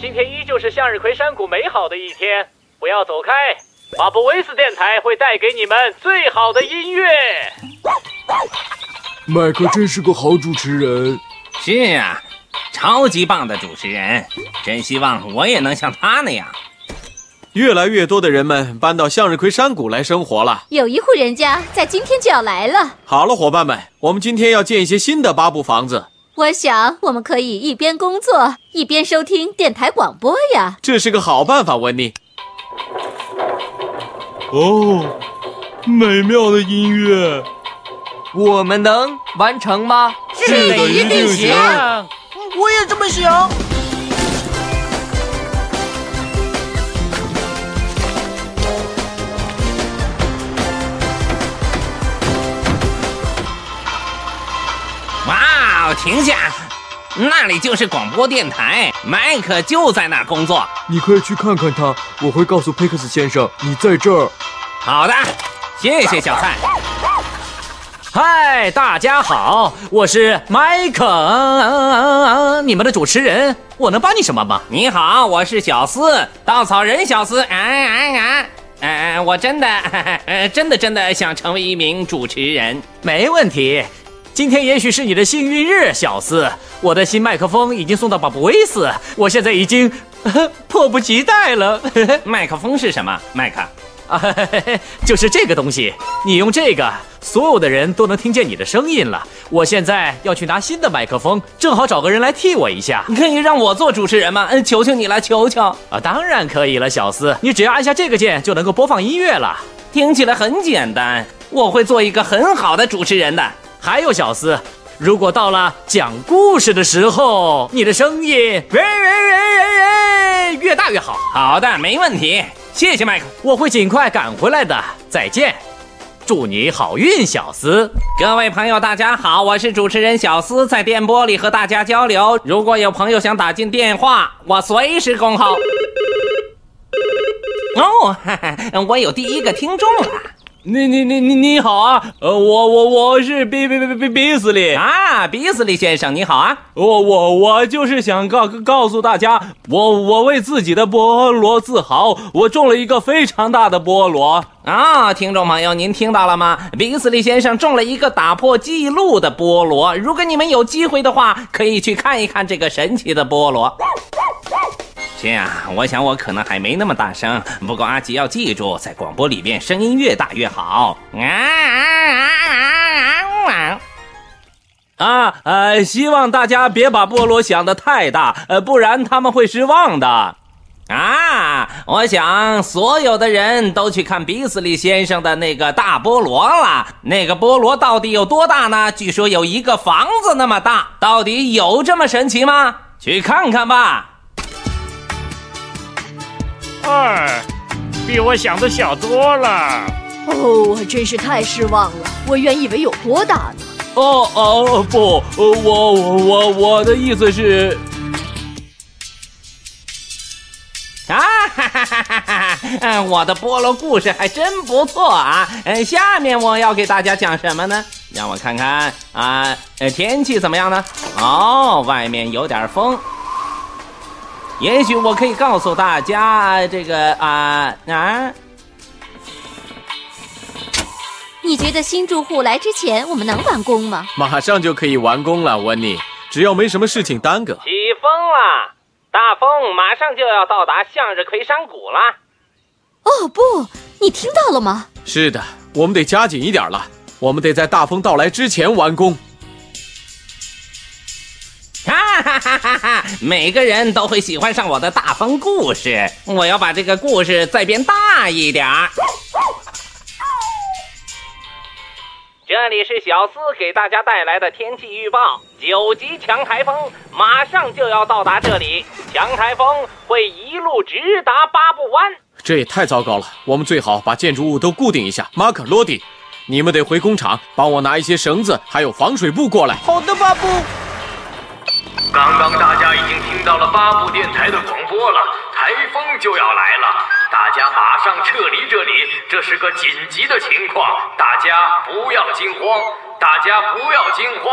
今天依旧是向日葵山谷美好的一天，不要走开，巴布威斯电台会带给你们最好的音乐。麦克真是个好主持人。是啊，超级棒的主持人，真希望我也能像他那样。越来越多的人们搬到向日葵山谷来生活了。有一户人家在今天就要来了，好了，伙伴们，我们今天要建一些新的巴布房子，我想我们可以一边工作一边收听电台广播呀。这是个好办法，温妮。哦，美妙的音乐。我们能完成吗？是的一定行我也这么想。停下！那里就是广播电台，麦克就在那儿工作。你可以去看看他，我会告诉佩克斯先生你在这儿。好的，谢谢小蔡。嗨，大家好，我是麦克，你们的主持人，我能帮你什么吗？你好，我是小斯，稻草人小斯。啊啊啊！呃，我真的，呃，真的真的想成为一名主持人。没问题。今天也许是你的幸运日，小斯。我的新麦克风已经送到巴布威斯，我现在已经、呃 迫不及待了。麦克风是什么？麦克。啊，就是这个东西，你用这个，所有的人都能听见你的声音了。我现在要去拿新的麦克风，正好找个人来替我一下。你可以让我做主持人吗？嗯，求求你了，求求。啊，当然可以了，小斯，你只要按下这个键就能够播放音乐了。听起来很简单，我会做一个很好的主持人的。还有小斯，如果到了讲故事的时候，你的声音喂喂喂喂喂越大越好。好的，没问题。谢谢麦克。我会尽快赶回来的。再见，祝你好运，小斯。各位朋友，大家好，我是主持人小斯，在电波里和大家交流。如果有朋友想打进电话，我随时恭候。哦，哈哈，我有第一个听众了。你你你你你好啊！呃，我我我是比比比比比斯利啊，比斯利先生，你好啊！我我我就是想告告诉大家，我我为自己的菠萝自豪，我种了一个非常大的菠萝啊！听众朋友，您听到了吗？比斯利先生种了一个打破记录的菠萝。如果你们有机会的话，可以去看一看这个神奇的菠萝。这样，我想我可能还没那么大声，不过阿吉要记住，在广播里面声音越大越好。啊啊啊啊啊！啊呃，希望大家别把菠萝想得太大，呃，不然他们会失望的。啊！我想所有的人都去看比斯利先生的那个大菠萝了。那个菠萝到底有多大呢？据说有一个房子那么大。到底有这么神奇吗？去看看吧。二，比我想的小多了。哦，我真是太失望了。我原以为有多大呢？哦哦不，我我我我的意思是，啊哈哈哈哈哈！嗯，我的菠萝故事还真不错啊。嗯，下面我要给大家讲什么呢？让我看看啊，呃，天气怎么样呢？哦，外面有点风。也许我可以告诉大家，这个啊啊，你觉得新住户来之前我们能完工吗？马上就可以完工了，温妮，只要没什么事情耽搁。起风了，大风马上就要到达向日葵山谷了。哦不，你听到了吗？是的，我们得加紧一点了，我们得在大风到来之前完工。哈哈哈哈哈！每个人都会喜欢上我的大风故事。我要把这个故事再变大一点儿。这这里是小思给大家带来的天气预报：九级强台风马上就要到达这里，强台风会一路直达八步湾。这也太糟糕了，我们最好把建筑物都固定一下。马可、罗迪，你们得回工厂帮我拿一些绳子，还有防水布过来。好的，巴布。刚刚大家已经听到了八部电台的广播了，台风就要来了，大家马上撤离这里，这是个紧急的情况，大家不要惊慌，大家不要惊慌。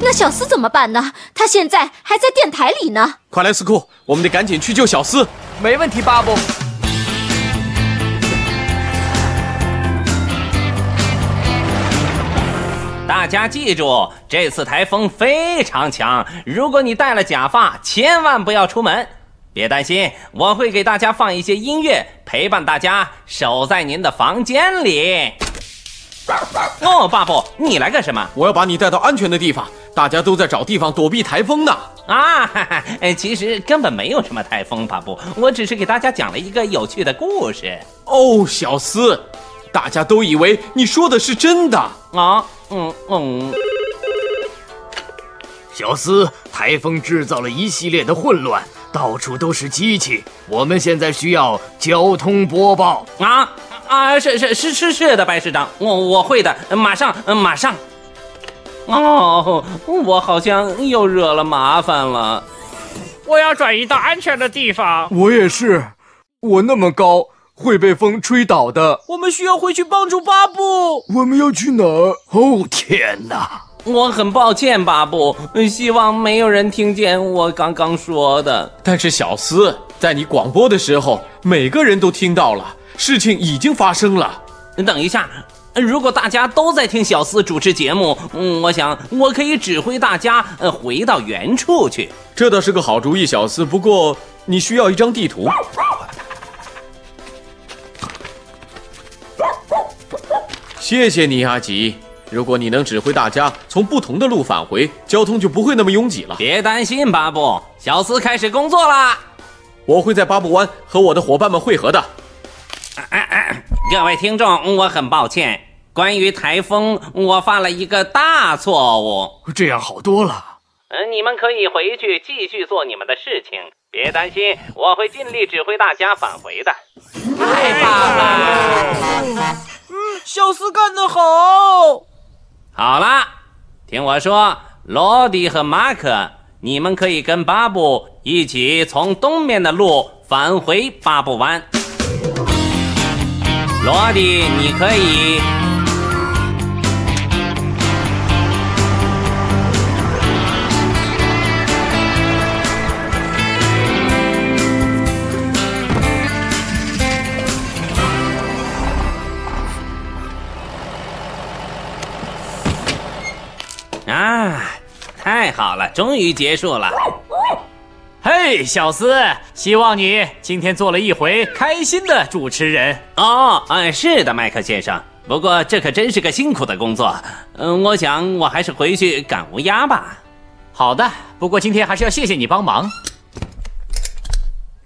那小斯怎么办呢？他现在还在电台里呢。快来，斯库，我们得赶紧去救小斯。没问题，巴布。大家记住，这次台风非常强，如果你戴了假发，千万不要出门。别担心，我会给大家放一些音乐，陪伴大家守在您的房间里。哦，巴布，你来干什么？我要把你带到安全的地方，大家都在找地方躲避台风呢。啊，哈哈，哎其实根本没有什么台风，巴布，我只是给大家讲了一个有趣的故事。哦，小斯，大家都以为你说的是真的。啊，嗯嗯，小斯，台风制造了一系列的混乱，到处都是机器。我们现在需要交通播报。啊啊，是是是是是的，白市长，我我会的，马上马上。哦，我好像又惹了麻烦了。我要转移到安全的地方。我也是，我那么高，会被风吹倒的。我们需要回去帮助巴布。我们要去哪儿？哦天哪！我很抱歉，巴布，希望没有人听见我刚刚说的。但是小斯，在你广播的时候，每个人都听到了，事情已经发生了。等一下，如果大家都在听小斯主持节目，嗯，我想我可以指挥大家呃回到原处去。这倒是个好主意，小斯。不过你需要一张地图。谢谢你，阿吉。如果你能指挥大家从不同的路返回，交通就不会那么拥挤了。别担心，巴布，小斯开始工作啦。我会在巴布湾和我的伙伴们会合的。各位听众，我很抱歉，关于台风，我犯了一个大错误。这样好多了。嗯，你们可以回去继续做你们的事情，别担心，我会尽力指挥大家返回的。太棒了！小斯干得好。好啦，听我说，罗迪和马可，你们可以跟巴布一起从东面的路返回巴布湾。罗迪，你可以。太好了，终于结束了。嘿，小斯，希望你今天做了一回开心的主持人。哦，嗯，是的，麦克先生。不过这可真是个辛苦的工作。嗯，我想我还是回去赶乌鸦吧。好的，不过今天还是要谢谢你帮忙。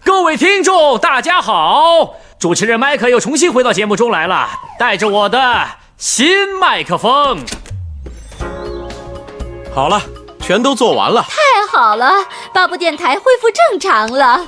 各位听众，大家好！主持人麦克又重新回到节目中来了，带着我的新麦克风。好了，全都做完了。太好了，巴布电台恢复正常了。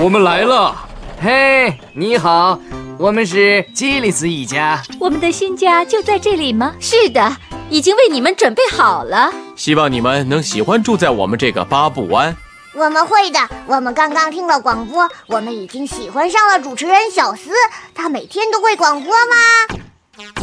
我们来了。嘿，你好，我们是基里斯一家。我们的新家就在这里吗？是的，已经为你们准备好了。希望你们能喜欢住在我们这个巴布湾。我们会的。我们刚刚听了广播，我们已经喜欢上了主持人小斯。他每天都会广播吗？